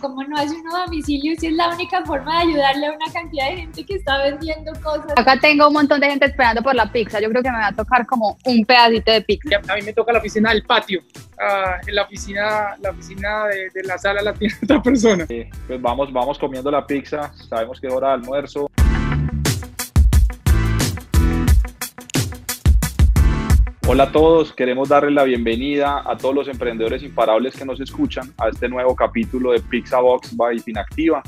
¿Cómo no hace uno domicilio si es la única forma de ayudarle a una cantidad de gente que está vendiendo cosas? Acá tengo un montón de gente esperando por la pizza. Yo creo que me va a tocar como un pedacito de pizza. A mí me toca la oficina del patio. En la oficina, la oficina de, de, la sala la tiene otra persona. pues vamos, vamos comiendo la pizza. Sabemos que es hora de almuerzo. Hola a todos, queremos darle la bienvenida a todos los emprendedores imparables que nos escuchan a este nuevo capítulo de Pixabox by Finactiva.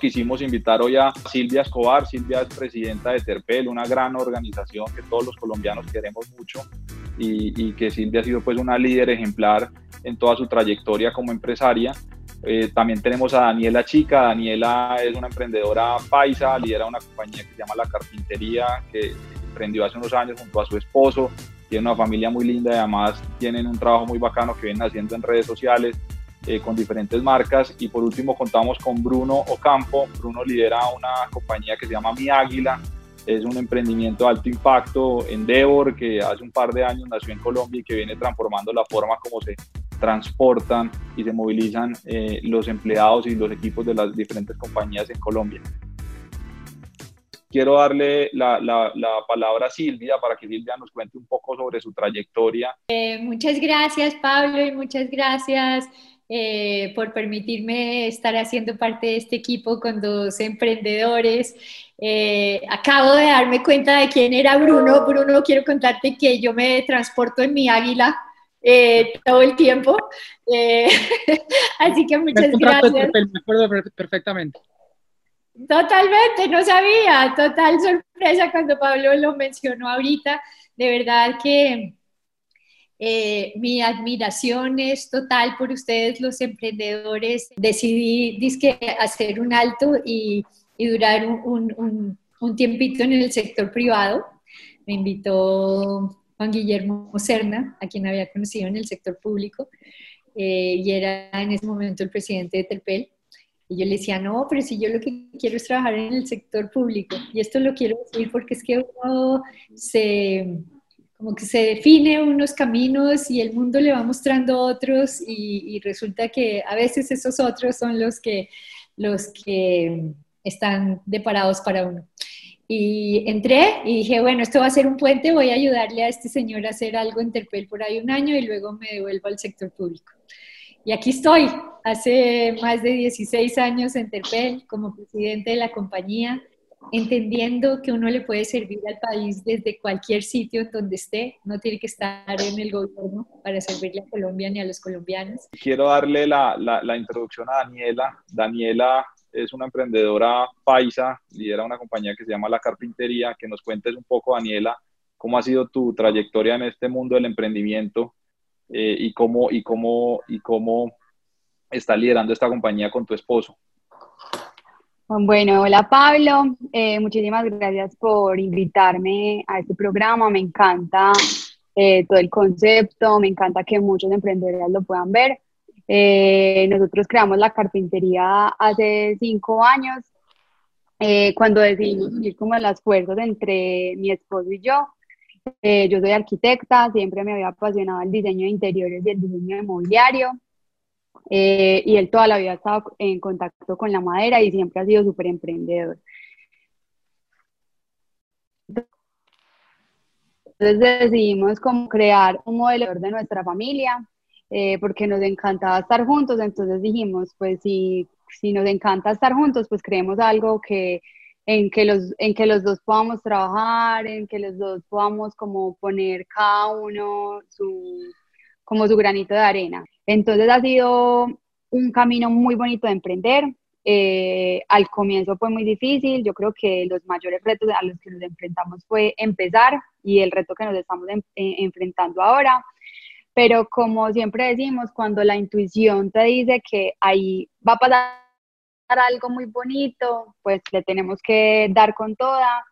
Quisimos invitar hoy a Silvia Escobar. Silvia es presidenta de Terpel, una gran organización que todos los colombianos queremos mucho y, que Silvia ha sido pues una líder ejemplar en toda su trayectoria como empresaria. Eh, también tenemos a Daniela Chica. Daniela es una emprendedora paisa, lidera una compañía que se llama La Carpintería, que emprendió hace unos años junto a su esposo tiene una familia muy linda y además tienen un trabajo muy bacano que vienen haciendo en redes sociales eh, con diferentes marcas. Y por último contamos con Bruno Ocampo. Bruno lidera una compañía que se llama Mi Águila. Es un emprendimiento de alto impacto, Endeavor, que hace un par de años nació en Colombia y que viene transformando la forma como se transportan y se movilizan eh, los empleados y los equipos de las diferentes compañías en Colombia quiero darle la, la, palabra a Silvia para que Silvia nos cuente un poco sobre su trayectoria. Eh, muchas gracias, Pablo, y muchas gracias eh, por permitirme estar haciendo parte de este equipo con dos emprendedores. Eh, acabo de darme cuenta de quién era Bruno. Bruno, quiero contarte que yo me transporto en mi águila. todo el tiempo. así que muchas gracias. me acuerdo perfectamente. Totalmente, no sabía, total sorpresa cuando Pablo lo mencionó ahorita. De verdad que eh, mi admiración es total por ustedes, los emprendedores. Decidí hacer un alto y, durar un, tiempito en el sector privado. Me invitó Juan Guillermo Serna, a quien había conocido en el sector público, eh, y era en ese momento el presidente de Terpel. Y yo le decía, no, pero si yo lo que quiero es trabajar en el sector público. Y esto lo quiero decir porque es que uno se, como que se define unos caminos y el mundo le va mostrando otros y, resulta que a veces esos otros son los que, los que están deparados para uno. Y entré y dije, bueno, esto va a ser un puente, voy a ayudarle a este señor a hacer algo en Terpel por ahí un año y luego me devuelvo al sector público. Y aquí estoy, hace más de 16 años en Terpel como presidente de la compañía, entendiendo que uno le puede servir al país desde cualquier sitio donde esté, no tiene que estar en el gobierno para servirle a Colombia ni a los colombianos. Quiero darle la, la, introducción a Daniela. Daniela es una emprendedora paisa, lidera una compañía que se llama La Carpintería, que nos cuentes un poco, Daniela, cómo ha sido tu trayectoria en este mundo del emprendimiento eh, y, cómo, y, cómo, y cómo está liderando esta compañía con tu esposo. Bueno, hola Pablo, eh, muchísimas gracias por invitarme a este programa, me encanta eh, todo el concepto, me encanta que muchos emprendedores lo puedan ver. nosotros creamos la carpintería hace cinco años, cuando decidimos unir como las fuerzas entre mi esposo y yo, eh, yo soy arquitecta, siempre me había apasionado el diseño de interiores y el diseño de mobiliario. Eh, y él toda la vida ha estado en contacto con la madera y siempre ha sido súper emprendedor. Entonces decidimos como crear un modelo de nuestra familia, eh, porque nos encantaba estar juntos, entonces dijimos, pues si, si nos encanta estar juntos, pues creemos algo que en que los, en que los dos podamos trabajar, en que los dos podamos como poner cada uno su, como su granito de arena. Entonces ha sido un camino muy bonito de emprender. Eh, al comienzo fue muy difícil, yo creo que los mayores retos a los que nos enfrentamos fue empezar y el reto que nos estamos eh, enfrentando ahora. Pero como siempre decimos, cuando la intuición te dice que ahí va a pasar algo muy bonito, pues le tenemos que dar con toda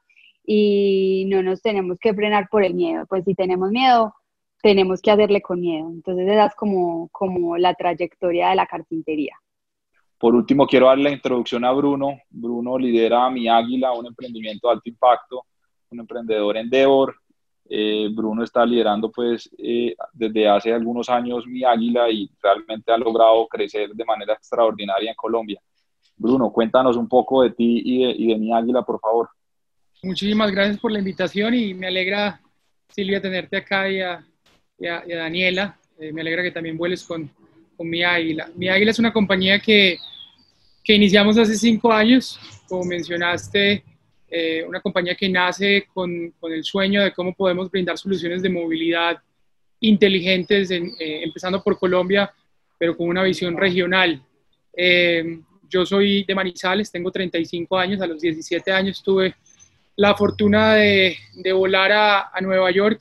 y no nos tenemos que frenar por el miedo. Pues si tenemos miedo, tenemos que hacerle con miedo. Entonces esa es como, como la trayectoria de la carpintería. Por último, quiero dar la introducción a Bruno. Bruno lidera Mi Águila, un emprendimiento de alto impacto, un emprendedor Endeavor, Eh, Bruno está liderando pues eh, desde hace algunos años mi águila y realmente ha logrado crecer de manera extraordinaria en Colombia. Bruno, cuéntanos un poco de ti y de, mi águila, por favor. Muchísimas gracias por la invitación y me alegra, Silvia, tenerte acá y a, Daniela. Eh, me alegra que también vueles con, mi águila. Mi águila es una compañía que, iniciamos hace cinco años, como mencionaste, eh, una compañía que nace con, el sueño de cómo podemos brindar soluciones de movilidad inteligentes, eh, empezando por Colombia, pero con una visión regional. Yo soy de Manizales, tengo 35 años, a los 17 años tuve la fortuna de, de volar a, a, Nueva York,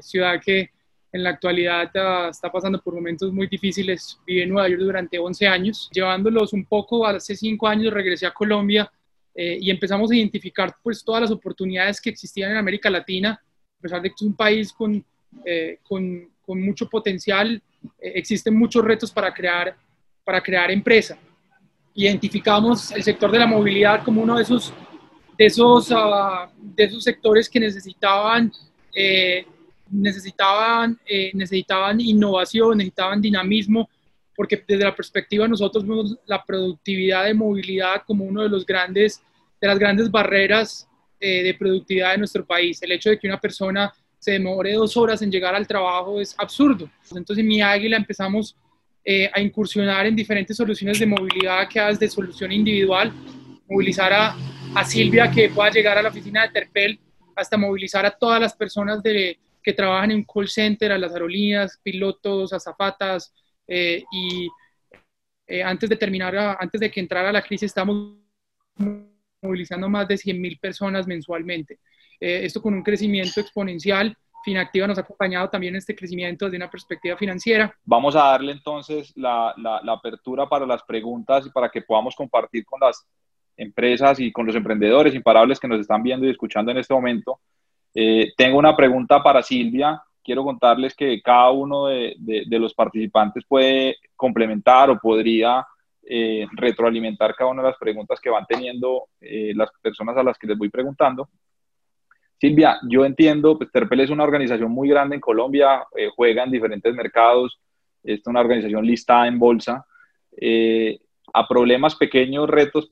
ciudad que en la actualidad uh, está pasando por momentos muy difíciles. Viví en Nueva York durante 11 años, llevándolos un poco, hace 5 años regresé a Colombia eh, y empezamos a identificar pues todas las oportunidades que existían en América Latina, a pesar de que es un país con, eh, con, con mucho potencial, eh, existen muchos retos para crear, para crear empresa. Identificamos el sector de la movilidad como uno de esos, de esos, uh, de esos sectores que necesitaban, necesitaban, necesitaban innovación, necesitaban dinamismo, porque desde la perspectiva de nosotros vemos la productividad de movilidad como uno de los grandes de las grandes barreras eh, de productividad de nuestro país. El hecho de que una persona se demore dos horas en llegar al trabajo es absurdo. Entonces, en mi Águila empezamos eh, a incursionar en diferentes soluciones de movilidad que hagas de solución individual, movilizar a, a, Silvia que pueda llegar a la oficina de Terpel, hasta movilizar a todas las personas de, que trabajan en call center, a las aerolíneas, pilotos, azafatas, eh, y antes de terminar, antes de que entrara la crisis, estamos movilizando más de 100.000 personas mensualmente. Eh, esto con un crecimiento exponencial. Finactiva nos ha acompañado también en este crecimiento desde una perspectiva financiera. Vamos a darle entonces la, la, apertura para las preguntas y para que podamos compartir con las empresas y con los emprendedores imparables que nos están viendo y escuchando en este momento. Eh, tengo una pregunta para Silvia. Quiero contarles que cada uno de, de los participantes puede complementar o podría eh, retroalimentar cada una de las preguntas que van teniendo eh, las personas a las que les voy preguntando. Silvia, yo entiendo, pues Terpel es una organización muy grande en Colombia, eh, juega en diferentes mercados, es una organización listada en bolsa. a problemas pequeños, retos,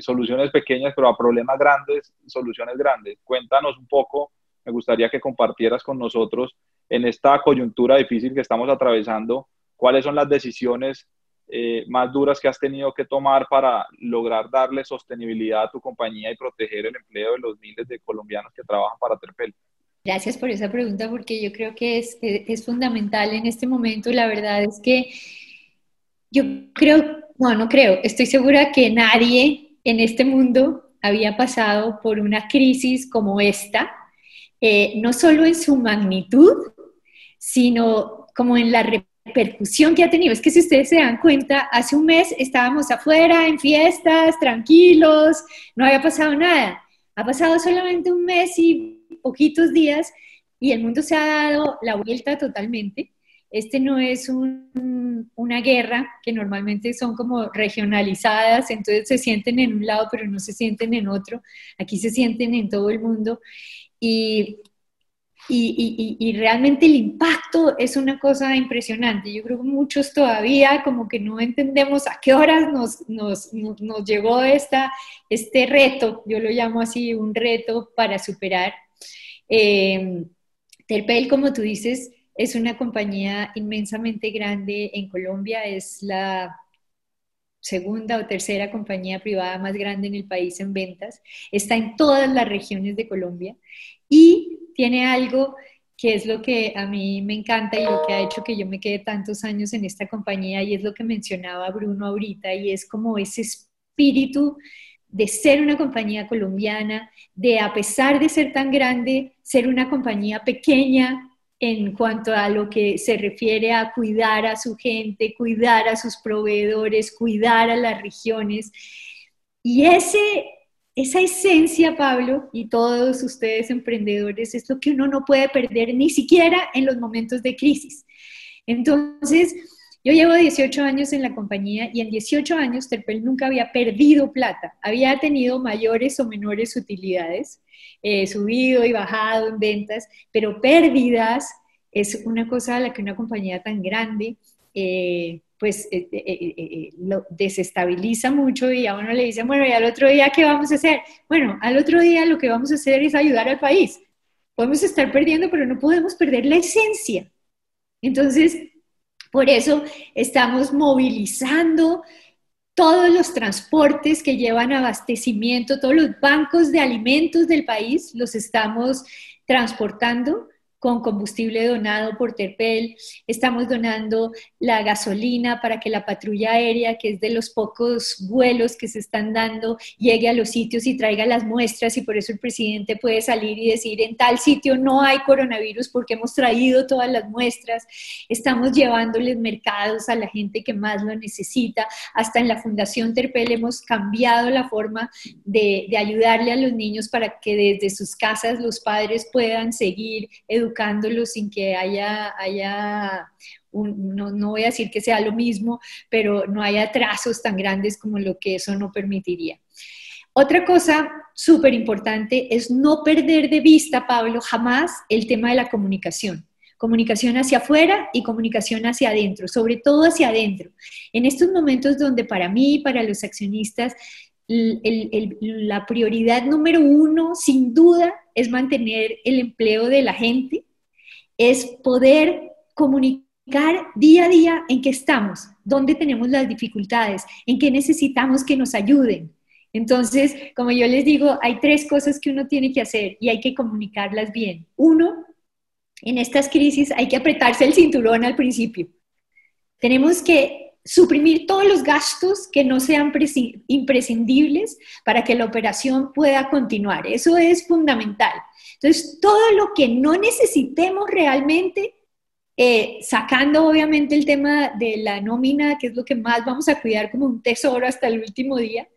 soluciones pequeñas, pero a problemas grandes, soluciones grandes. Cuéntanos un poco, me gustaría que compartieras con nosotros en esta coyuntura difícil que estamos atravesando, cuáles son las decisiones eh, más duras que has tenido que tomar para lograr darle sostenibilidad a tu compañía y proteger el empleo de los miles de colombianos que trabajan para Terpel? Gracias por esa pregunta porque yo creo que es, es fundamental en este momento. La verdad es que yo creo, bueno, no creo, estoy segura que nadie en este mundo había pasado por una crisis como esta, eh, no solo en su magnitud, sino como en la repercusión que ha tenido. Es que si ustedes se dan cuenta, hace un mes estábamos afuera en fiestas, tranquilos, no había pasado nada. Ha pasado solamente un mes y poquitos días y el mundo se ha dado la vuelta totalmente. Este no es una guerra que normalmente son como regionalizadas, entonces se sienten en un lado pero no se sienten en otro. Aquí se sienten en todo el mundo. Y y, realmente el impacto es una cosa impresionante. Yo creo que muchos todavía como que no entendemos a qué horas nos, nos, nos llegó esta, este reto, yo lo llamo así, un reto para superar. Eh, Terpel, como tú dices, es una compañía inmensamente grande en Colombia, es la segunda o tercera compañía privada más grande en el país en ventas, está en todas las regiones de Colombia y tiene algo que es lo que a mí me encanta y lo que ha hecho que yo me quede tantos años en esta compañía y es lo que mencionaba Bruno ahorita y es como ese espíritu de ser una compañía colombiana, de a pesar de ser tan grande, ser una compañía pequeña en cuanto a lo que se refiere a cuidar a su gente, cuidar a sus proveedores, cuidar a las regiones. Y ese esa esencia, Pablo, y todos ustedes emprendedores, es lo que uno no puede perder ni siquiera en los momentos de crisis. Entonces, yo llevo 18 años en la compañía y en 18 años Terpel nunca había perdido plata, había tenido mayores o menores utilidades, eh, subido y bajado en ventas, pero pérdidas es una cosa a la que una compañía tan grande eh, pues eh, lo desestabiliza mucho y a uno le dice, bueno, ¿y al otro día qué vamos a hacer? Bueno, al otro día lo que vamos a hacer es ayudar al país. Podemos estar perdiendo, pero no podemos perder la esencia. Entonces, por eso estamos movilizando todos los transportes que llevan abastecimiento, todos los bancos de alimentos del país, los estamos transportando con combustible donado por Terpel, estamos donando la gasolina para que la patrulla aérea, que es de los pocos vuelos que se están dando, llegue a los sitios y traiga las muestras. Y por eso el presidente puede salir y decir, en tal sitio no hay coronavirus porque hemos traído todas las muestras, estamos llevándoles mercados a la gente que más lo necesita, hasta en la Fundación Terpel hemos cambiado la forma de, de ayudarle a los niños para que desde sus casas los padres puedan seguir educando educándolo sin que haya, haya no, no, voy a decir que sea lo mismo, pero no haya atrasos tan grandes como lo que eso no permitiría. Otra cosa súper importante es no perder de vista, Pablo, jamás el tema de la comunicación. Comunicación hacia afuera y comunicación hacia adentro, sobre todo hacia adentro. En estos momentos donde para mí para los accionistas la prioridad número uno, sin duda, es mantener el empleo de la gente, es poder comunicar día a día en qué estamos, dónde tenemos las dificultades, en qué necesitamos que nos ayuden. Entonces, como yo les digo, hay tres cosas que uno tiene que hacer y hay que comunicarlas bien. Uno, en estas crisis hay que apretarse el cinturón al principio. Tenemos que suprimir todos los gastos que no sean imprescindibles para que la operación pueda continuar. Eso es fundamental. Entonces, todo lo que no necesitemos realmente, eh, sacando obviamente el tema de la nómina, que es lo que más vamos a cuidar como un tesoro hasta el último día,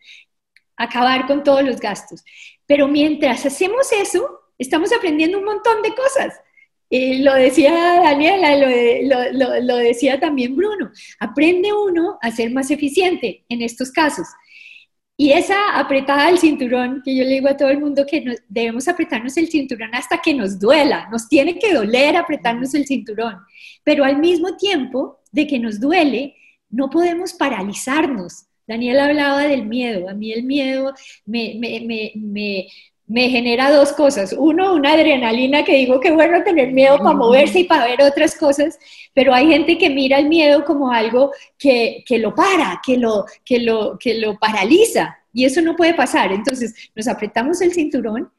acabar con todos los gastos. Pero mientras hacemos eso, estamos aprendiendo un montón de cosas. Lo decía Daniela, lo, lo, decía también Bruno, aprende uno a ser más eficiente en estos casos. Y esa apretada del cinturón, que yo le digo a todo el mundo que debemos apretarnos el cinturón hasta que nos duela, nos tiene que doler apretarnos el cinturón, pero al mismo tiempo de que nos duele, no podemos paralizarnos. Daniela hablaba del miedo, a mí el miedo me, me, me genera dos cosas. Uno, una adrenalina que digo que bueno tener miedo para moverse y para ver otras cosas, pero hay gente que mira el miedo como algo que, lo para, que lo, que, lo, que lo paraliza y eso no puede pasar. Entonces nos apretamos el cinturón,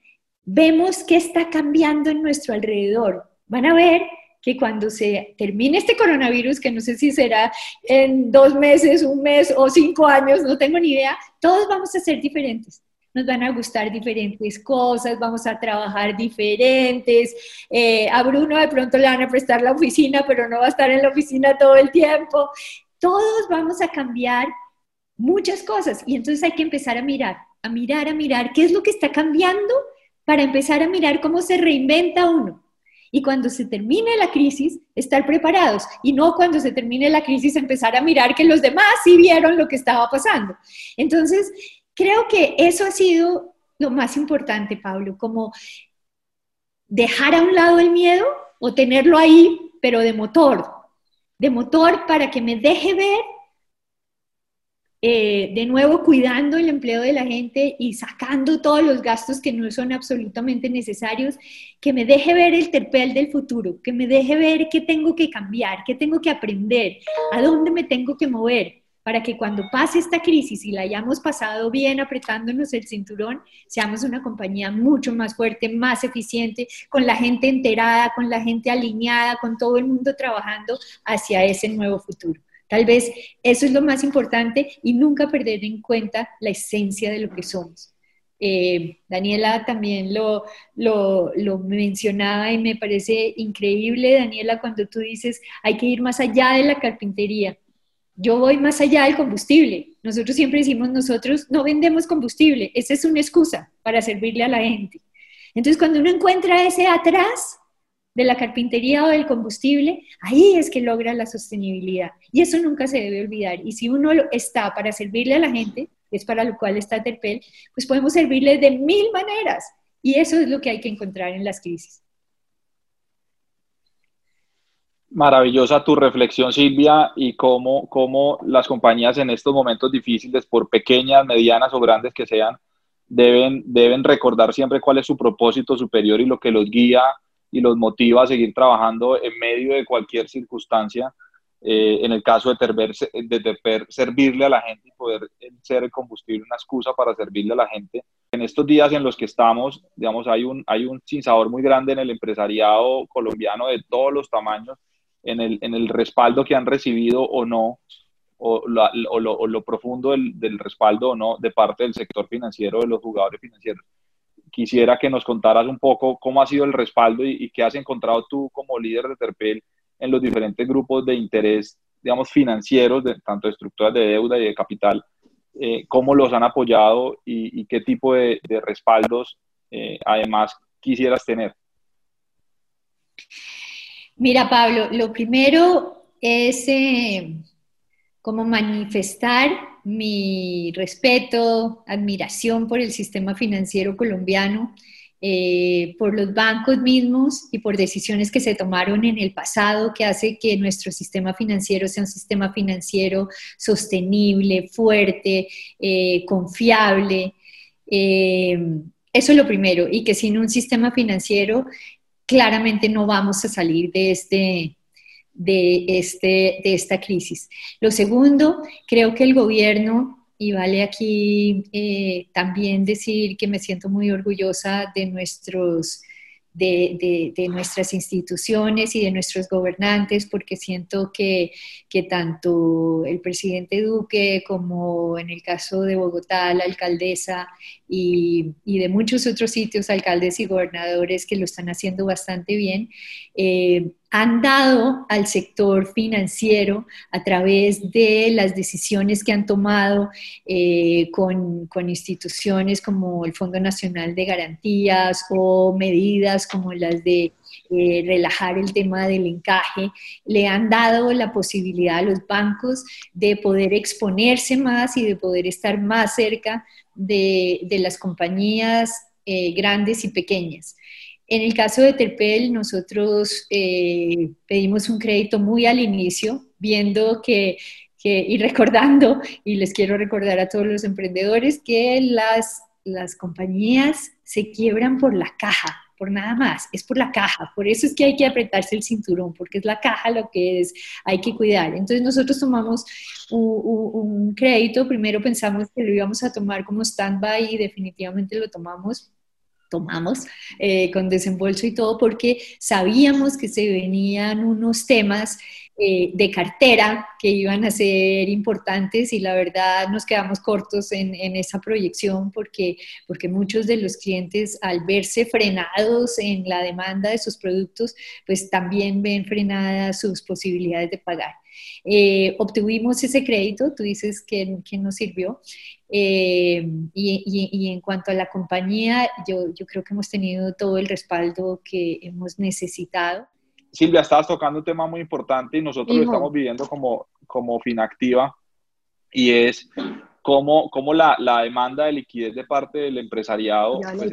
vemos qué está cambiando en nuestro alrededor. Van a ver que cuando se termine este coronavirus, que no sé si será en dos meses, un mes o cinco años, no tengo ni idea, todos vamos a ser diferentes nos van a gustar diferentes cosas, vamos a trabajar diferentes. Eh, a Bruno de pronto le van a prestar la oficina, pero no va a estar en la oficina todo el tiempo. Todos vamos a cambiar muchas cosas y entonces hay que empezar a mirar, a mirar, a mirar qué es lo que está cambiando para empezar a mirar cómo se reinventa uno. Y cuando se termine la crisis, estar preparados. Y no cuando se termine la crisis empezar a mirar que los demás sí vieron lo que estaba pasando. Entonces, Creo que eso ha sido lo más importante, Pablo, como dejar a un lado el miedo o tenerlo ahí, pero de motor, de motor para que me deje ver, eh, de nuevo cuidando el empleo de la gente y sacando todos los gastos que no son absolutamente necesarios, que me deje ver el terpel del futuro, que me deje ver qué tengo que cambiar, qué tengo que aprender, a dónde me tengo que mover para que cuando pase esta crisis y la hayamos pasado bien apretándonos el cinturón, seamos una compañía mucho más fuerte, más eficiente, con la gente enterada, con la gente alineada, con todo el mundo trabajando hacia ese nuevo futuro. Tal vez eso es lo más importante y nunca perder en cuenta la esencia de lo que somos. Eh, Daniela también lo, lo, lo, mencionaba y me parece increíble, Daniela, cuando tú dices hay que ir más allá de la carpintería yo voy más allá del combustible. Nosotros siempre decimos, nosotros no vendemos combustible, esa es una excusa para servirle a la gente. Entonces, cuando uno encuentra ese atrás de la carpintería o del combustible, ahí es que logra la sostenibilidad. Y eso nunca se debe olvidar. Y si uno está para servirle a la gente, es para lo cual está Terpel, pues podemos servirle de mil maneras Y eso es lo que hay que encontrar en las crisis. Maravillosa tu reflexión, Silvia, y cómo, cómo las compañías en estos momentos difíciles, por pequeñas, medianas o grandes que sean, deben, deben recordar siempre cuál es su propósito superior y lo que los guía y los motiva a seguir trabajando en medio de cualquier circunstancia. Eh, en el caso de, terber, de, servirle a la gente y poder ser el combustible, una excusa para servirle a la gente. En estos días en los que estamos, digamos, hay un, hay un sinsabor muy grande en el empresariado colombiano de todos los tamaños, en el, en el respaldo que han recibido o no o, lo, profundo del, respaldo o no de parte del sector financiero, de los jugadores financieros. Quisiera que nos contaras un poco cómo ha sido el respaldo y, qué has encontrado tú como líder de Terpel en los diferentes grupos de interés, digamos, financieros, de, tanto de estructuras de deuda y de capital, eh, cómo los han apoyado y, qué tipo de, respaldos eh, además quisieras tener. Mira, Pablo, lo primero es eh, como manifestar mi respeto, admiración por el sistema financiero colombiano, eh, por los bancos mismos y por decisiones que se tomaron en el pasado que hace que nuestro sistema financiero sea un sistema financiero sostenible, fuerte, eh, confiable. Eso es lo primero, y que sin un sistema financiero claramente no vamos a salir de este, de, este, de esta crisis. Lo segundo, creo que el gobierno, y vale aquí eh, también decir que me siento muy orgullosa de nuestros de, nuestras instituciones y de nuestros gobernantes, porque siento que, tanto el presidente Duque como en el caso de Bogotá, la alcaldesa y, de muchos otros sitios, alcaldes y gobernadores que lo están haciendo bastante bien, eh, han dado al sector financiero a través de las decisiones que han tomado eh, con, instituciones como el Fondo Nacional de Garantías o medidas como las de eh, relajar el tema del encaje, le han dado la posibilidad a los bancos de poder exponerse más y de poder estar más cerca de, las compañías eh, grandes y pequeñas. En el caso de Terpel, nosotros eh, pedimos un crédito muy al inicio, viendo que, y recordando, y les quiero recordar a todos los emprendedores, que las, las compañías se quiebran por la caja, por nada más, es por la caja. Por eso es que hay que apretarse el cinturón, porque es la caja lo que es, hay que cuidar. Entonces nosotros tomamos un, un crédito, primero pensamos que lo íbamos a tomar como stand-by y definitivamente lo tomamos tomamos eh, con desembolso y todo porque sabíamos que se venían unos temas eh, de cartera que iban a ser importantes y la verdad nos quedamos cortos en, esa proyección porque, porque muchos de los clientes al verse frenados en la demanda de sus productos, pues también ven frenadas sus posibilidades de pagar. Eh, obtuvimos ese crédito, tú dices que, que nos sirvió, eh, y, en cuanto a la compañía, yo, yo creo que hemos tenido todo el respaldo que hemos necesitado. Silvia, estabas tocando un tema muy importante y nosotros lo estamos viviendo como, como Finactiva y es cómo, cómo la, la, demanda de liquidez de parte del empresariado pues,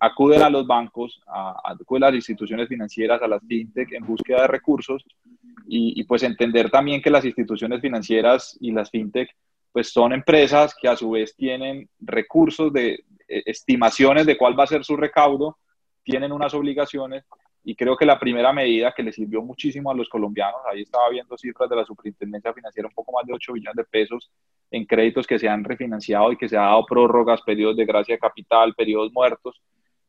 acude a los bancos, a, acude a las instituciones financieras, a las fintech en búsqueda de recursos y, y pues entender también que las instituciones financieras y las fintech pues son empresas que a su vez tienen recursos de eh, estimaciones de cuál va a ser su recaudo, tienen unas obligaciones y creo que la primera medida que le sirvió muchísimo a los colombianos, ahí estaba viendo cifras de la Superintendencia Financiera, un poco más de 8 billones de pesos en créditos que se han refinanciado y que se ha dado prórrogas, periodos de gracia de capital, periodos muertos.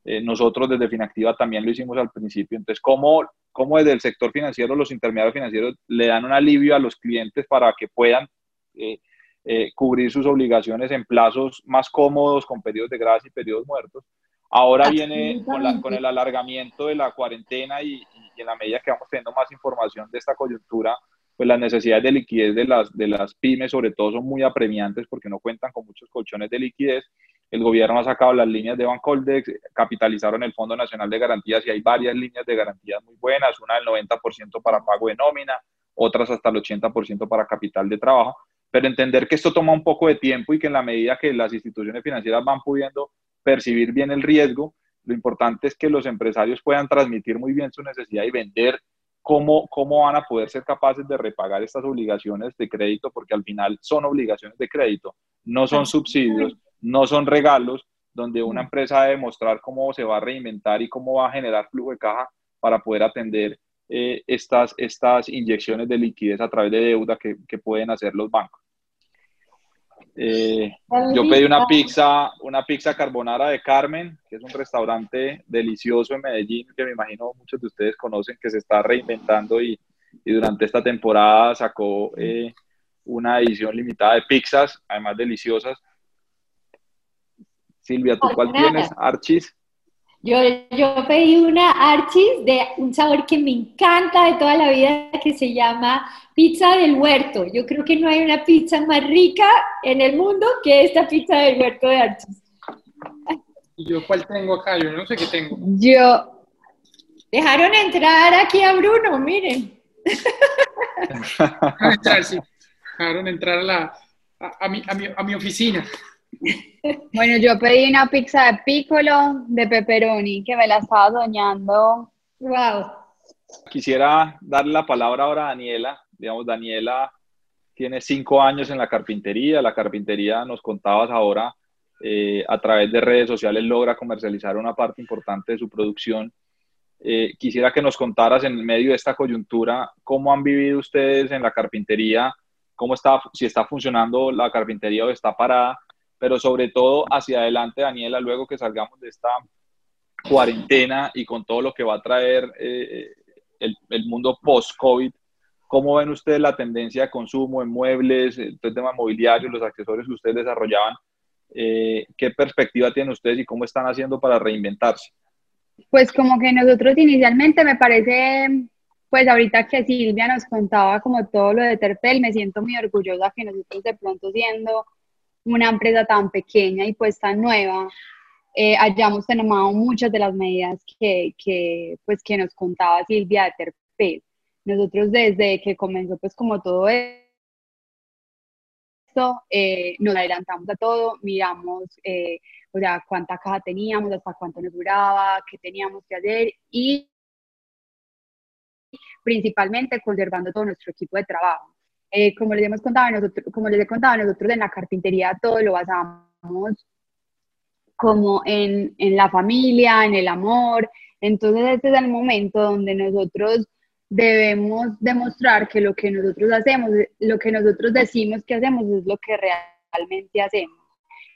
Eh, nosotros desde Finactiva también lo hicimos al principio. Entonces, ¿cómo, ¿cómo desde el sector financiero los intermediarios financieros le dan un alivio a los clientes para que puedan eh, eh, cubrir sus obligaciones en plazos más cómodos, con periodos de gracia y periodos muertos. Ahora viene con, el alargamiento de la cuarentena y, en la medida que vamos teniendo más información de esta coyuntura, pues las necesidades de liquidez de las, de las pymes sobre todo son muy apremiantes porque no cuentan con muchos colchones de liquidez. El gobierno ha sacado las líneas de Bancoldex, capitalizaron el Fondo Nacional de Garantías y hay varias líneas de garantías muy buenas, una del 90% para pago de nómina, otras hasta el 80% para capital de trabajo pero entender que esto toma un poco de tiempo y que en la medida que las instituciones financieras van pudiendo percibir bien el riesgo, lo importante es que los empresarios puedan transmitir muy bien su necesidad y vender cómo, cómo van a poder ser capaces de repagar estas obligaciones de crédito, porque al final son obligaciones de crédito, no son subsidios, no son regalos, donde una empresa debe mostrar cómo se va a reinventar y cómo va a generar flujo de caja para poder atender eh, estas, estas inyecciones de liquidez a través de deuda que, que pueden hacer los bancos. Eh, yo pedí una pizza, una pizza carbonara de Carmen, que es un restaurante delicioso en Medellín, que me imagino muchos de ustedes conocen, que se está reinventando y, y durante esta temporada sacó eh, una edición limitada de pizzas, además deliciosas. Silvia, ¿tú cuál tienes? Archis. Yo, yo pedí una Archis de un sabor que me encanta de toda la vida, que se llama pizza del huerto. Yo creo que no hay una pizza más rica en el mundo que esta pizza del huerto de Archis. ¿Y yo cuál tengo acá? Yo no sé qué tengo. Yo. Dejaron entrar aquí a Bruno, miren. Dejaron entrar, sí. Dejaron entrar a, la, a, mi, a, mi, a mi oficina. Bueno, yo pedí una pizza de piccolo de pepperoni que me la estaba soñando. Wow. Quisiera darle la palabra ahora a Daniela. Digamos, Daniela tiene cinco años en la carpintería. La carpintería, nos contabas ahora, eh, a través de redes sociales logra comercializar una parte importante de su producción. Eh, quisiera que nos contaras en medio de esta coyuntura cómo han vivido ustedes en la carpintería, cómo está, si está funcionando la carpintería o está parada pero sobre todo hacia adelante, Daniela, luego que salgamos de esta cuarentena y con todo lo que va a traer eh, el, el, mundo post-COVID, ¿cómo ven ustedes la tendencia de consumo en muebles, el tema mobiliario, los accesorios que ustedes desarrollaban? Eh, ¿Qué perspectiva tienen ustedes y cómo están haciendo para reinventarse? Pues como que nosotros inicialmente me parece, pues ahorita que Silvia nos contaba como todo lo de Terpel, me siento muy orgullosa que nosotros de pronto siendo una empresa tan pequeña y pues tan nueva, eh, hayamos tomado muchas de las medidas que, que, pues, que nos contaba Silvia de Terpel. Nosotros desde que comenzó pues como todo esto, eh, nos adelantamos a todo, miramos, eh, o sea, cuánta caja teníamos, hasta cuánto nos duraba, qué teníamos que hacer y principalmente conservando todo nuestro equipo de trabajo. Eh, como les hemos contado nosotros, como les he contado nosotros en la carpintería todo lo basamos como en, en, la familia, en el amor. Entonces este es el momento donde nosotros debemos demostrar que lo que nosotros hacemos, lo que nosotros decimos que hacemos es lo que realmente hacemos.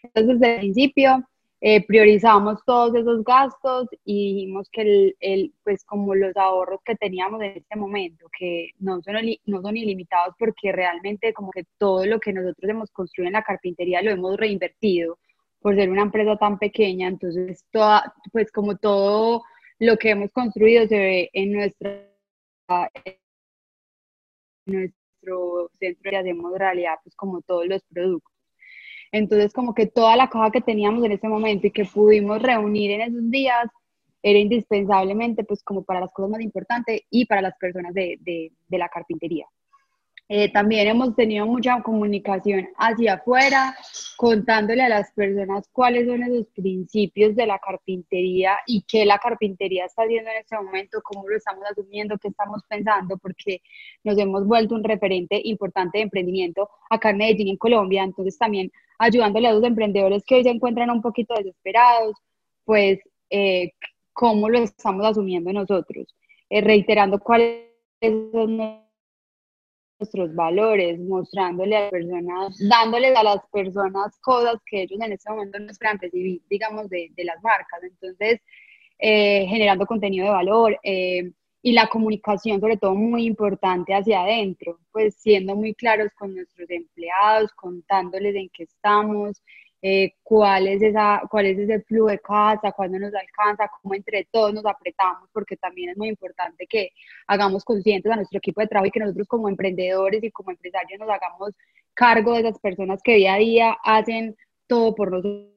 Entonces desde el principio eh, priorizamos todos esos gastos y dijimos que el, pues como los ahorros que teníamos en este momento, que no son, no son ilimitados porque realmente como que todo lo que nosotros hemos construido en la carpintería lo hemos reinvertido por ser una empresa tan pequeña, entonces toda, pues como todo lo que hemos construido se ve en nuestra en nuestro centro y hacemos realidad pues como todos los productos. Entonces, como que toda la caja que teníamos en ese momento y que pudimos reunir en esos días era indispensablemente, pues, como para las cosas más importantes y para las personas de, de, de la carpintería. Eh, también hemos tenido mucha comunicación hacia afuera, contándole a las personas cuáles son esos principios de la carpintería y qué la carpintería está haciendo en este momento, cómo lo estamos asumiendo, qué estamos pensando, porque nos hemos vuelto un referente importante de emprendimiento acá en Medellín, en Colombia. Entonces también ayudándole a los emprendedores que hoy se encuentran un poquito desesperados, pues eh, cómo lo estamos asumiendo nosotros, eh, reiterando cuáles son nuestros valores, mostrándole a las personas, dándoles a las personas cosas que ellos en este momento no esperan recibir, digamos, de, de las marcas. Entonces, eh, generando contenido de valor eh, y la comunicación, sobre todo, muy importante hacia adentro, pues siendo muy claros con nuestros empleados, contándoles en qué estamos, eh, cuál, es esa, cuál es ese flujo de casa, cuándo nos alcanza, cómo entre todos nos apretamos, porque también es muy importante que hagamos conscientes a nuestro equipo de trabajo y que nosotros como emprendedores y como empresarios nos hagamos cargo de esas personas que día a día hacen todo por nosotros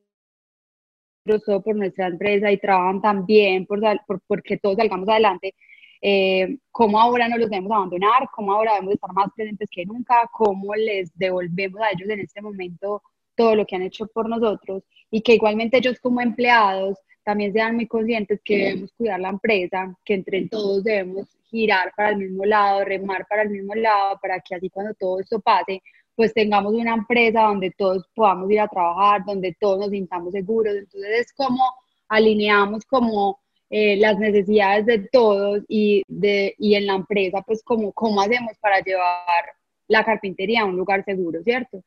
todo por nuestra empresa y trabajan también por, por porque todos salgamos adelante, eh, cómo ahora no los debemos abandonar, cómo ahora debemos estar más presentes que nunca, cómo les devolvemos a ellos en este momento todo lo que han hecho por nosotros y que igualmente ellos como empleados también sean muy conscientes que debemos cuidar la empresa, que entre todos debemos girar para el mismo lado, remar para el mismo lado, para que así cuando todo esto pase, pues tengamos una empresa donde todos podamos ir a trabajar, donde todos nos sintamos seguros. Entonces es como alineamos como eh, las necesidades de todos y, de, y en la empresa, pues como cómo hacemos para llevar la carpintería a un lugar seguro, ¿cierto?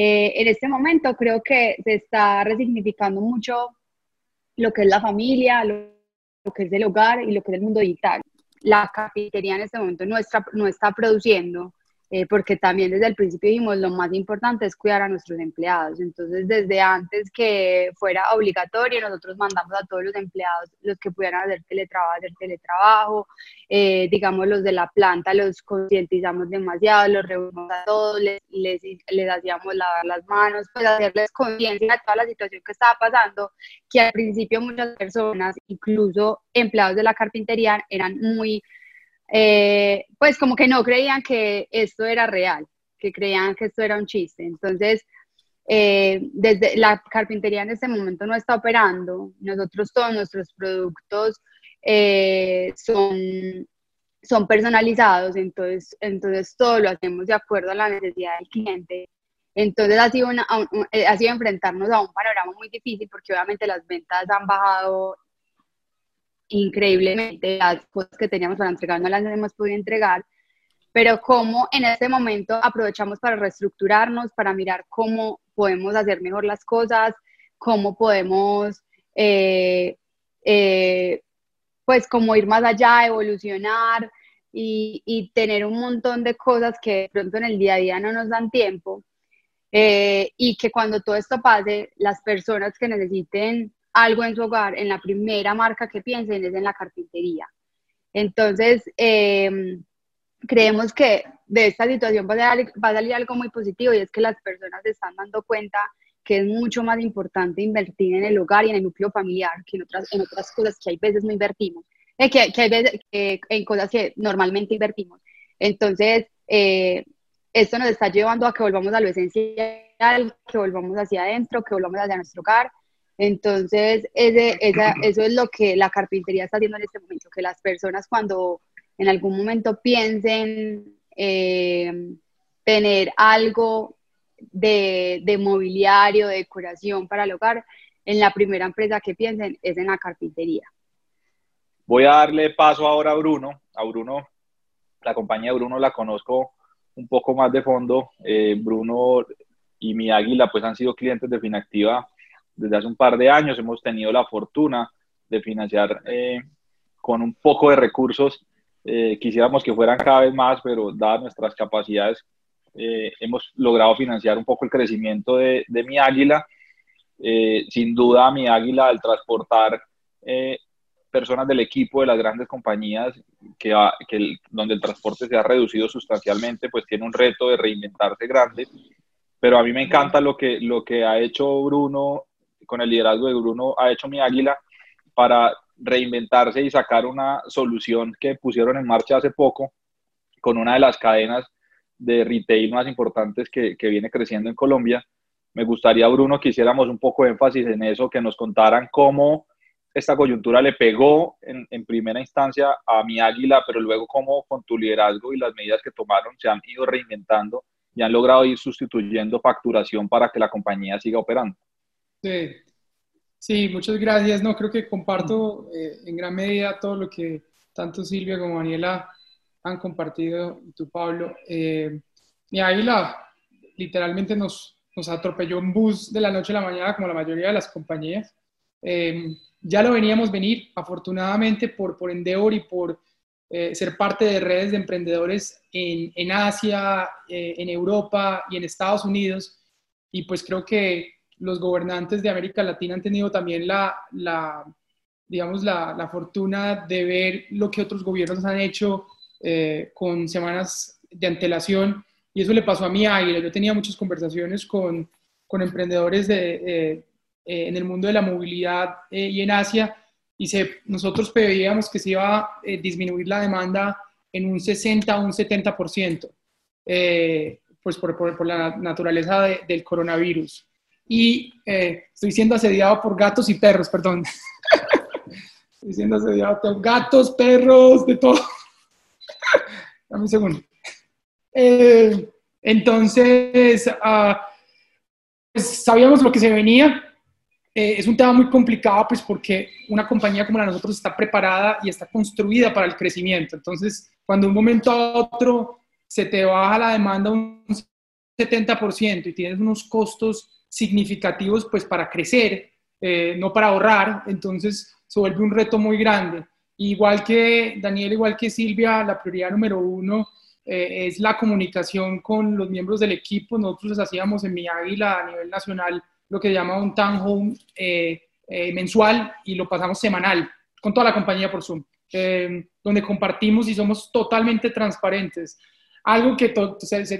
Eh, en este momento creo que se está resignificando mucho lo que es la familia, lo, lo, que es el hogar y lo que es el mundo digital. La carpintería en este momento no está, no está produciendo eh, porque también desde el principio dijimos lo más importante es cuidar a nuestros empleados. Entonces, desde antes que fuera obligatorio, nosotros mandamos a todos los empleados, los que pudieran hacer teletrabajo, hacer teletrabajo, eh, digamos los de la planta, los concientizamos demasiado, los reunimos a todos, les, les, les hacíamos lavar las manos, pues hacerles conciencia de toda la situación que estaba pasando, que al principio muchas personas, incluso empleados de la carpintería, eran muy eh, pues como que no creían que esto era real, que creían que esto era un chiste. Entonces, eh, desde la carpintería en este momento no está operando. Nosotros todos nuestros productos eh, son, son personalizados, entonces, entonces todo lo hacemos de acuerdo a la necesidad del cliente. Entonces ha sido, una, ha sido enfrentarnos a un panorama muy difícil porque obviamente las ventas han bajado increíblemente las cosas que teníamos para entregar no las hemos podido entregar, pero cómo en este momento aprovechamos para reestructurarnos, para mirar cómo podemos hacer mejor las cosas, cómo podemos, eh, eh, pues, como ir más allá, evolucionar y, y, tener un montón de cosas que de pronto en el día a día no nos dan tiempo. Eh, y que cuando todo esto pase, las personas que necesiten algo en su hogar, en la primera marca que piensen es en la carpintería. Entonces, em, creemos que de esta situación va a, salir, va a, salir, algo muy positivo y es que las personas se están dando cuenta que es mucho más importante invertir en el hogar y en el núcleo familiar que en otras, en otras cosas que hay veces no invertimos, eh, que, que, hay veces que, en cosas que normalmente invertimos. Entonces, eh, esto nos está llevando a que volvamos a lo esencial, que volvamos hacia adentro, que volvamos hacia nuestro hogar entonces, ese, eso es lo que la carpintería está haciendo en este momento, que las personas cuando en algún momento piensen eh, tener algo de, de, mobiliario, de decoración para el hogar, en la primera empresa que piensen es en la carpintería. Voy a darle paso ahora a Bruno. A Bruno, la compañía de Bruno la conozco un poco más de fondo. Eh, Bruno y mi águila pues han sido clientes de Finactiva desde hace un par de años hemos tenido la fortuna de financiar eh, con un poco de recursos. Eh, quisiéramos que fueran cada vez más, pero dadas nuestras capacidades, eh, hemos logrado financiar un poco el crecimiento de, de mi águila. sin duda, mi águila al transportar personas del equipo de las grandes compañías, que, que donde el transporte se ha reducido sustancialmente, pues tiene un reto de reinventarse grande. Pero a mí me encanta lo que, lo que ha hecho Bruno con el liderazgo de Bruno ha hecho mi águila para reinventarse y sacar una solución que pusieron en marcha hace poco con una de las cadenas de retail más importantes que, viene creciendo en Colombia. Me gustaría, Bruno, que hiciéramos un poco de énfasis en eso, que nos contaran cómo esta coyuntura le pegó en, en, primera instancia a mi águila, pero luego cómo con tu liderazgo y las medidas que tomaron se han ido reinventando y han logrado ir sustituyendo facturación para que la compañía siga operando. Sí. sí, muchas gracias. No, creo que comparto eh, en gran medida todo lo que tanto Silvia como Daniela han compartido, y tú, Pablo. Eh, mi águila literalmente nos, nos atropelló un bus de la noche a la mañana, como la mayoría de las compañías. Eh, ya lo veníamos venir, afortunadamente, por, por Endeavor y por eh, ser parte de redes de emprendedores en, en Asia, en Europa y en Estados Unidos. Y pues creo que los gobernantes de América Latina han tenido también la, la digamos, la, la, fortuna de ver lo que otros gobiernos han hecho eh, con semanas de antelación. Y eso le pasó a mi águila. Yo tenía muchas conversaciones con, con emprendedores de, eh, en el mundo de la movilidad eh, y en Asia. Y se, nosotros pedíamos que se iba a disminuir la demanda en un 60 o un 70%, pues por, por, por la naturaleza del coronavirus. Y eh, estoy siendo asediado por gatos y perros, perdón. estoy siendo asediado por gatos, perros, de todo. Dame un segundo. Eh, entonces, uh, pues, sabíamos lo que se venía. Eh, es un tema muy complicado, pues porque una compañía como la de nosotros está preparada y está construida para el crecimiento. Entonces, cuando de un momento a otro se te baja la demanda un 70% y tienes unos costos significativos, pues para crecer, eh, no para ahorrar, entonces se vuelve un reto muy grande. Igual que Daniel, igual que Silvia, la prioridad número uno eh, es la comunicación con los miembros del equipo. Nosotros hacíamos en Mi Águila a nivel nacional lo que se un town home eh, mensual y lo pasamos semanal con toda la compañía por Zoom, donde compartimos y somos totalmente transparentes. Algo que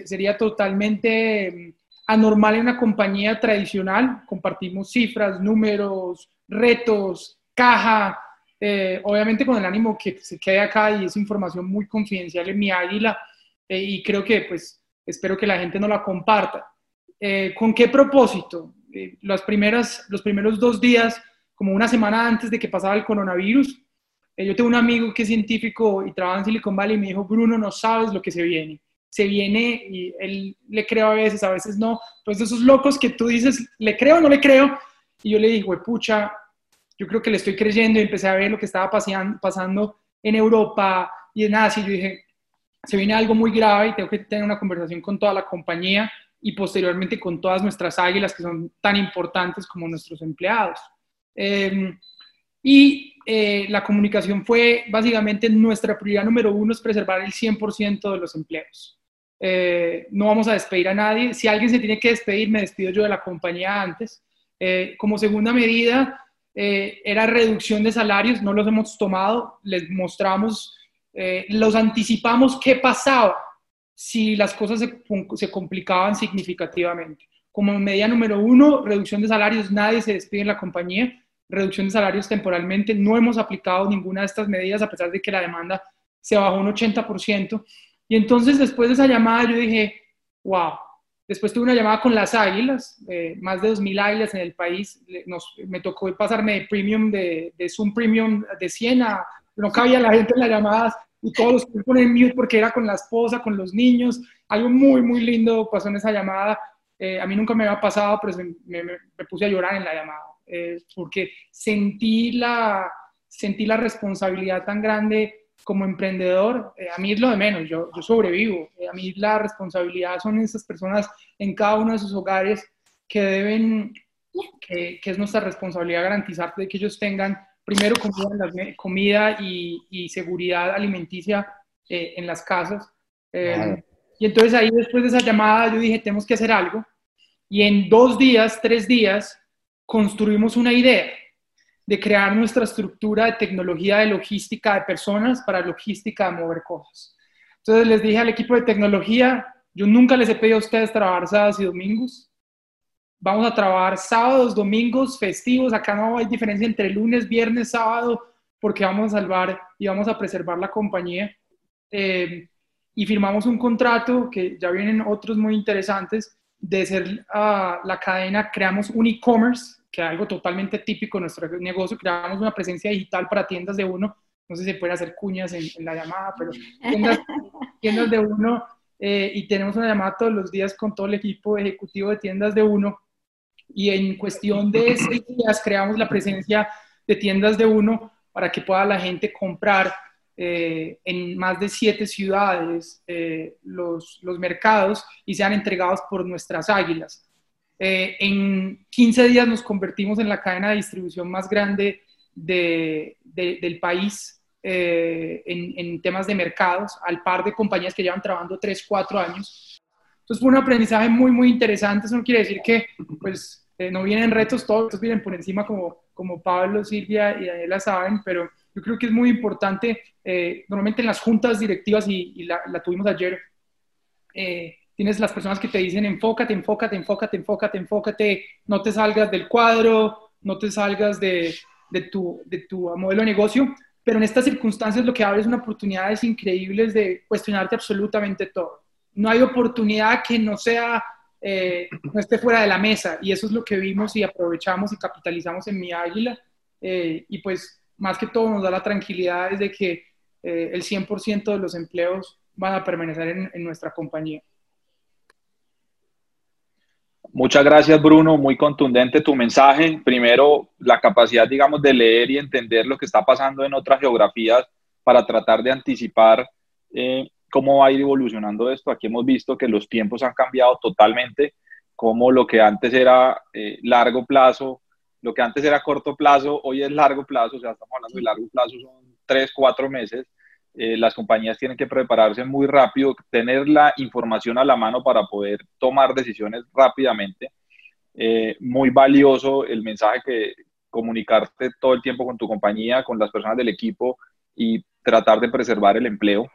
sería totalmente mm, anormal en una compañía tradicional. Compartimos cifras, números, retos, caja, obviamente con el ánimo que se quede acá y es información muy confidencial en mi águila, eh, y creo que pues espero que la gente no la comparta. Eh, ¿Con qué propósito? Eh, las primeras, los primeros dos días, como una semana antes de que pasara el coronavirus, yo tengo un amigo que es científico y trabaja en Silicon Valley y me dijo, Bruno, no sabes lo que se viene. Se viene y él le creo a veces, a veces no. Pues esos locos que tú dices, ¿le creo o no le creo? Y yo le dije, pucha, yo creo que le estoy creyendo y empecé a ver lo que estaba pasando en Europa y en Asia. Y yo dije, se viene algo muy grave y tengo que tener una conversación con toda la compañía y posteriormente con todas nuestras águilas que son tan importantes como nuestros empleados. Em, y eh, la comunicación fue básicamente nuestra prioridad número uno es preservar el 100% de los empleos. Eh, no vamos a despedir a nadie. Si alguien se tiene que despedir, me despido yo de la compañía antes. Eh, como segunda medida, era reducción de salarios, no los hemos tomado, les mostramos los anticipamos qué pasaba si las cosas se, complicaban significativamente. Como medida número uno, reducción de salarios, nadie se despide en la compañía, reducción de salarios temporalmente, no hemos aplicado ninguna de estas medidas a pesar de que la demanda se bajó un 80%. Y entonces después de esa llamada yo dije, wow, después tuve una llamada con las águilas, eh, más de 2.000 águilas en el país, me tocó pasarme de premium, de, de Zoom Premium de 100 a, no cabía la gente en las llamadas, y todos los que ponen mute porque era con la esposa, con los niños. Algo muy, muy lindo pasó en esa llamada. Eh, a mí nunca me había pasado, pero me, me, puse a llorar en la llamada, eh, porque sentí la, sentí la responsabilidad tan grande como emprendedor. Eh, a mí es lo de menos, yo, yo sobrevivo. a mí la responsabilidad son esas personas en cada uno de sus hogares que deben, que, que es nuestra responsabilidad garantizar de que ellos tengan primero comida, comida y, seguridad alimenticia eh, en las casas. Eh, y entonces ahí después de esa llamada yo dije, tenemos que hacer algo. Y en dos días, tres días, construimos una idea de crear nuestra estructura de tecnología de logística de personas para logística de mover cosas. Entonces les dije al equipo de tecnología, yo nunca les he pedido a ustedes trabajar sábados y domingos, Vamos a trabajar sábados, domingos, festivos. Acá no hay diferencia entre lunes, viernes, sábado, porque vamos a salvar y vamos a preservar la compañía. Eh, y firmamos un contrato que ya vienen otros muy interesantes de ser ah, la cadena, creamos un e-commerce, que es algo totalmente típico de nuestro negocio, creamos una presencia digital para tiendas de uno, no sé si se puede hacer cuñas en, la llamada, pero tiendas, tiendas de uno, eh, y tenemos una llamada todos los días con todo el equipo ejecutivo de tiendas de uno, y en cuestión de seis días creamos la presencia de tiendas de uno para que pueda la gente comprar eh, en más de siete ciudades eh, los, los, mercados y sean entregados por nuestras águilas. Eh, en 15 días nos convertimos en la cadena de distribución más grande de, del país en, en, temas de mercados, al par de compañías que llevan trabajando 3, 4 años. Entonces fue un aprendizaje muy, muy interesante. Eso no quiere decir que pues, eh, no vienen retos, todos vienen por encima como, como Pablo, Silvia y Daniela saben, pero yo creo que es muy importante, eh, normalmente en las juntas directivas, y, la, tuvimos ayer, eh, tienes las personas que te dicen enfócate, enfócate, enfócate, enfócate, enfócate, no te salgas del cuadro, no te salgas de, de, tu, de tu modelo de negocio, pero en estas circunstancias lo que abre es una oportunidades increíbles de cuestionarte absolutamente todo no hay oportunidad que no sea eh, no esté fuera de la mesa. Y eso es lo que vimos y aprovechamos y capitalizamos en Mi Águila. Eh, y pues más que todo nos da la tranquilidad de que eh, el 100% de los empleos van a permanecer en, nuestra compañía. Muchas gracias, Bruno. Muy contundente tu mensaje. Primero, la capacidad, digamos, de leer y entender lo que está pasando en otras geografías para tratar de anticipar eh, cómo va a ir evolucionando esto. Aquí hemos visto que los tiempos han cambiado totalmente, como lo que antes era eh, largo plazo, lo que antes era corto plazo, hoy es largo plazo, o sea, estamos hablando de largo plazo, son tres, cuatro meses. Eh, las compañías tienen que prepararse muy rápido, tener la información a la mano para poder tomar decisiones rápidamente. Eh, muy valioso el mensaje que comunicarte todo el tiempo con tu compañía, con las personas del equipo y tratar de preservar el empleo.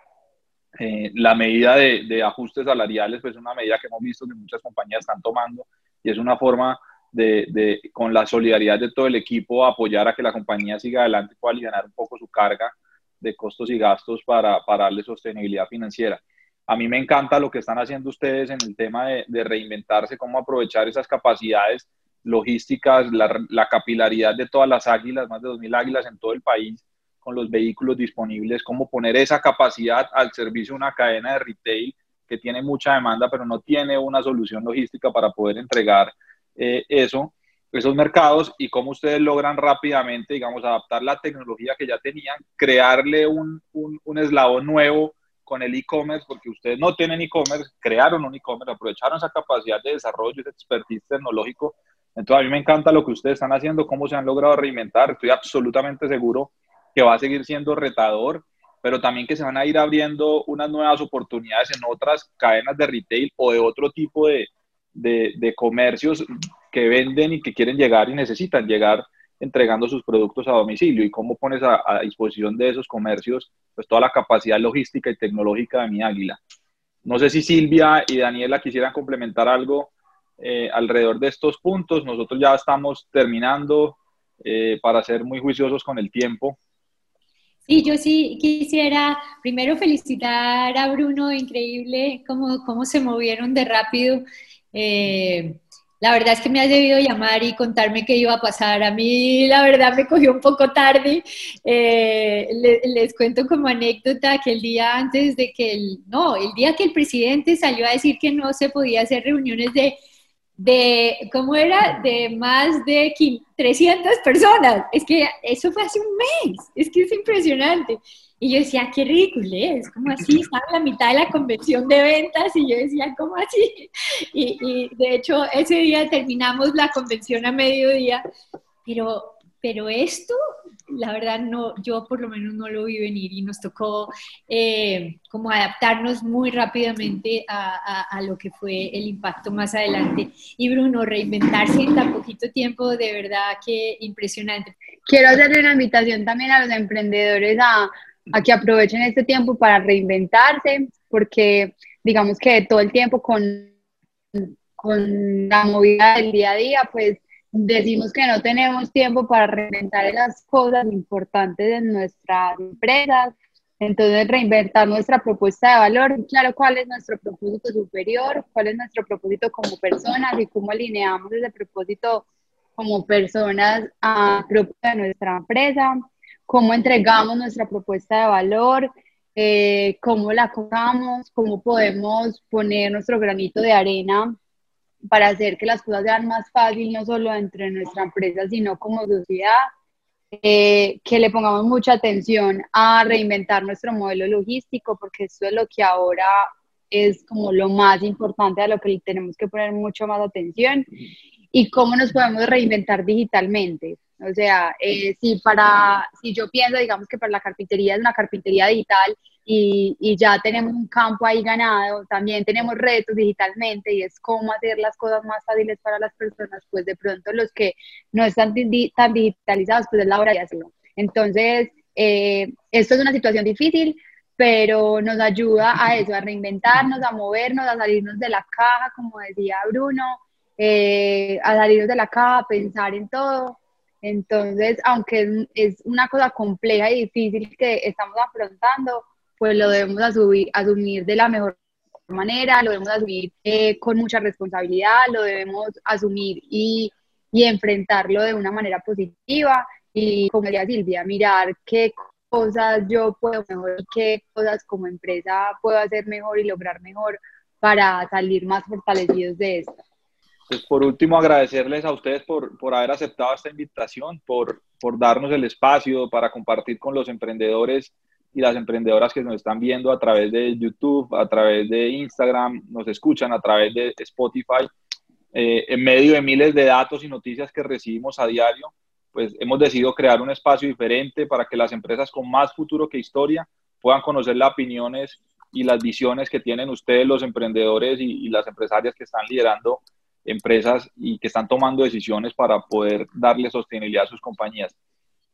Eh, la medida de, ajustes salariales, pues es una medida que hemos visto que muchas compañías están tomando y es una forma de, de, con la solidaridad de todo el equipo, apoyar a que la compañía siga adelante, pueda aliviar un poco su carga de costos y gastos para, para darle sostenibilidad financiera. A mí me encanta lo que están haciendo ustedes en el tema de, de reinventarse, cómo aprovechar esas capacidades logísticas, la, la, capilaridad de todas las águilas, más de 2.000 águilas en todo el país, con los vehículos disponibles, cómo poner esa capacidad al servicio de una cadena de retail que tiene mucha demanda, pero no tiene una solución logística para poder entregar eh, eso, esos mercados y cómo ustedes logran rápidamente, digamos, adaptar la tecnología que ya tenían, crearle un, un, un eslabón nuevo con el e-commerce, porque ustedes no tienen e-commerce, crearon un e-commerce, aprovecharon esa capacidad de desarrollo, ese expertise tecnológico. Entonces, a mí me encanta lo que ustedes están haciendo, cómo se han logrado reinventar. Estoy absolutamente seguro que va a seguir siendo retador, pero también que se van a ir abriendo unas nuevas oportunidades en otras cadenas de retail o de otro tipo de, de, de comercios que venden y que quieren llegar y necesitan llegar entregando sus productos a domicilio y cómo pones a, a, disposición de esos comercios pues toda la capacidad logística y tecnológica de mi águila. No sé si Silvia y Daniela quisieran complementar algo eh, alrededor de estos puntos. Nosotros ya estamos terminando eh, para ser muy juiciosos con el tiempo. Sí, yo sí quisiera primero felicitar a Bruno, increíble cómo, cómo se movieron de rápido. Eh, la verdad es que me has debido llamar y contarme qué iba a pasar. A mí, la verdad, me cogió un poco tarde. Eh, les, les, cuento como anécdota que el día antes de que el, no, el día que el presidente salió a decir que no se podía hacer reuniones de de, ¿cómo era? De más de 300 personas. Es que eso fue hace un mes, es que es impresionante. Y yo decía, qué ridículo es, como así? Estaba en la mitad de la convención de ventas y yo decía, ¿cómo así? Y, y de hecho, ese día terminamos la convención a mediodía, pero, pero esto la verdad no, yo por lo menos no lo vi venir y nos tocó eh, como adaptarnos muy rápidamente a, a, lo que fue el impacto más adelante. Y Bruno, reinventarse en tan poquito tiempo, de verdad que impresionante. Quiero hacerle una invitación también a los emprendedores a, a que aprovechen este tiempo para reinventarse, porque digamos que todo el tiempo con, con la movida del día a día, pues decimos que no tenemos tiempo para reinventar las cosas importantes de nuestras empresas, entonces reinventar nuestra propuesta de valor, claro cuál es nuestro propósito superior, cuál es nuestro propósito como personas y cómo alineamos ese propósito como personas a propia de nuestra empresa, cómo entregamos nuestra propuesta de valor, eh, cómo la contamos, cómo podemos poner nuestro granito de arena para hacer que las cosas sean más fáciles, no solo entre nuestra empresa, sino como sociedad, eh, que le pongamos mucha atención a reinventar nuestro modelo logístico, porque esto es lo que ahora es como lo más importante a lo que tenemos que poner mucho más atención y cómo nos podemos reinventar digitalmente. O sea, eh, si, para, si yo pienso, digamos que para la carpintería es una carpintería digital y, y, ya tenemos un campo ahí ganado, también tenemos retos digitalmente y es cómo hacer las cosas más fáciles para las personas, pues de pronto los que no están tan digitalizados, pues es la hora de hacerlo. Entonces, eh, esto es una situación difícil, pero nos ayuda a eso, a reinventarnos, a movernos, a salirnos de la caja, como decía Bruno, eh, a salirnos de la caja, a pensar en todo entonces, aunque es una cosa compleja y difícil que estamos afrontando, pues lo debemos asumir, asumir de la mejor manera, lo debemos asumir eh, con mucha responsabilidad, lo debemos asumir y, y enfrentarlo de una manera positiva y como decía Silvia, mirar qué cosas yo puedo mejor y qué cosas como empresa puedo hacer mejor y lograr mejor para salir más fortalecidos de esto. Pues por último, agradecerles a ustedes por, por haber aceptado esta invitación, por, por darnos el espacio para compartir con los emprendedores y las emprendedoras que nos están viendo a través de YouTube, a través de Instagram, nos escuchan a través de Spotify, eh, en medio de miles de datos y noticias que recibimos a diario, pues hemos decidido crear un espacio diferente para que las empresas con más futuro que historia puedan conocer las opiniones y las visiones que tienen ustedes, los emprendedores y, y las empresarias que están liderando empresas y que están tomando decisiones para poder darle sostenibilidad a sus compañías.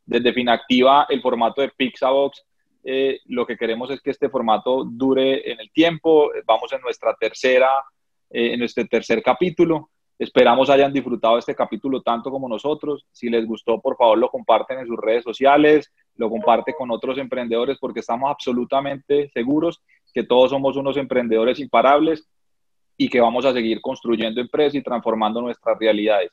Desde Finactiva, el formato de Pixabox eh, lo que queremos es que este formato dure en el tiempo. Vamos en nuestra tercera, eh, en nuestro tercer capítulo. Esperamos hayan disfrutado este capítulo tanto como nosotros. Si les gustó, por favor, lo comparten en sus redes sociales, lo comparten con otros emprendedores porque estamos absolutamente seguros que todos somos unos emprendedores imparables y que vamos a seguir construyendo empresas y transformando nuestras realidades.